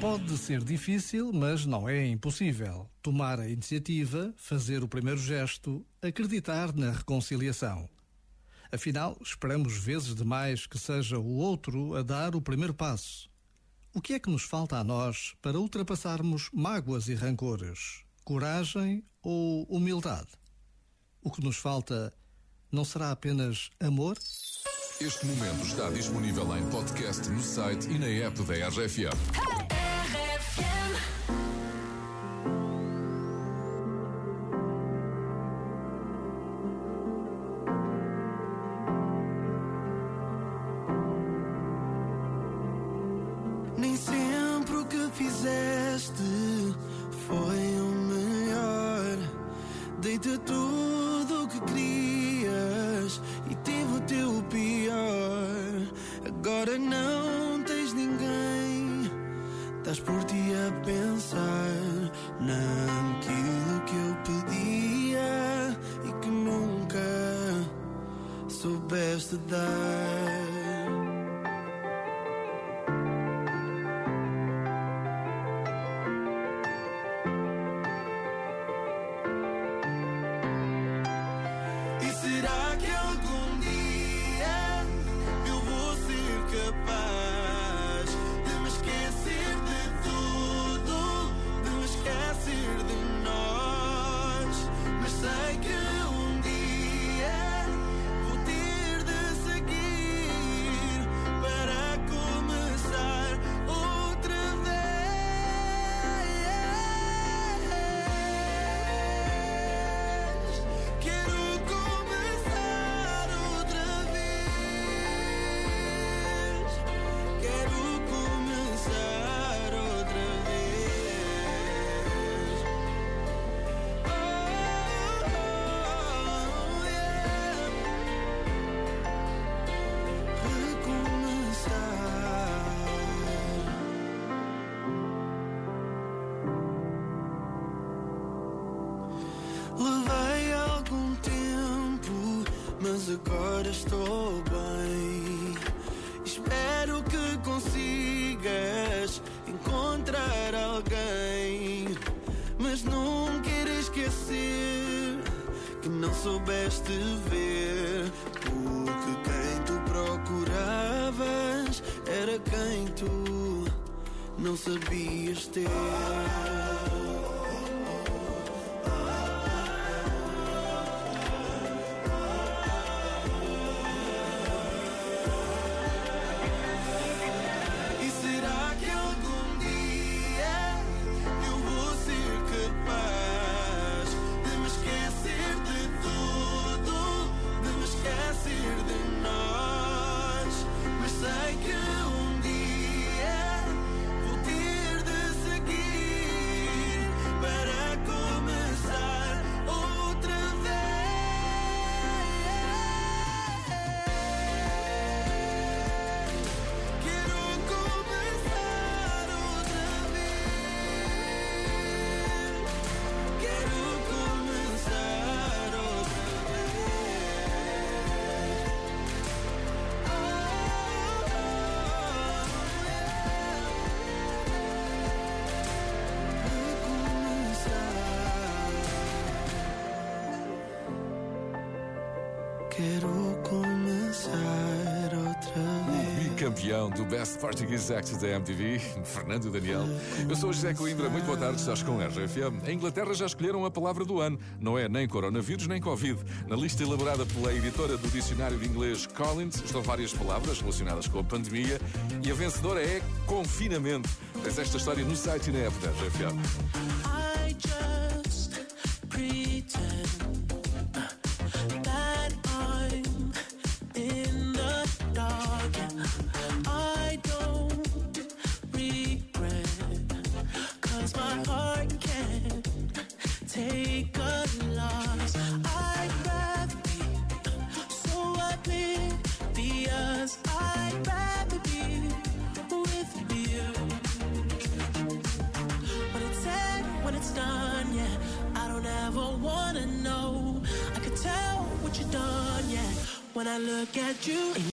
Pode ser difícil, mas não é impossível. Tomar a iniciativa, fazer o primeiro gesto, acreditar na reconciliação. Afinal, esperamos vezes demais que seja o outro a dar o primeiro passo. O que é que nos falta a nós para ultrapassarmos mágoas e rancores? Coragem ou humildade? O que nos falta não será apenas amor? Este momento está disponível em podcast no site e na app da RFM. Nem sempre o que fizeste foi o melhor. Dei-te tudo o que querias estás por ti a pensar naquilo que eu pedia e que nunca soubeste dar. Agora estou bem. Espero que consigas encontrar alguém, mas não quero esquecer que não soubeste ver. Porque quem tu procuravas era quem tu não sabias ter. Quero começar outra vez. Bicampeão do Best Portuguese Act da MTV, Fernando Daniel. Eu sou o José Coimbra, muito boa tarde, estás com a RFM. Em Inglaterra já escolheram a palavra do ano. Não é nem coronavírus nem Covid. Na lista elaborada pela editora do dicionário de inglês Collins estão várias palavras relacionadas com a pandemia e a vencedora é confinamento. Tens esta história no site e na app da RFM. When it's done, yeah. I don't ever wanna know. I could tell what you've done, yeah. When I look at you.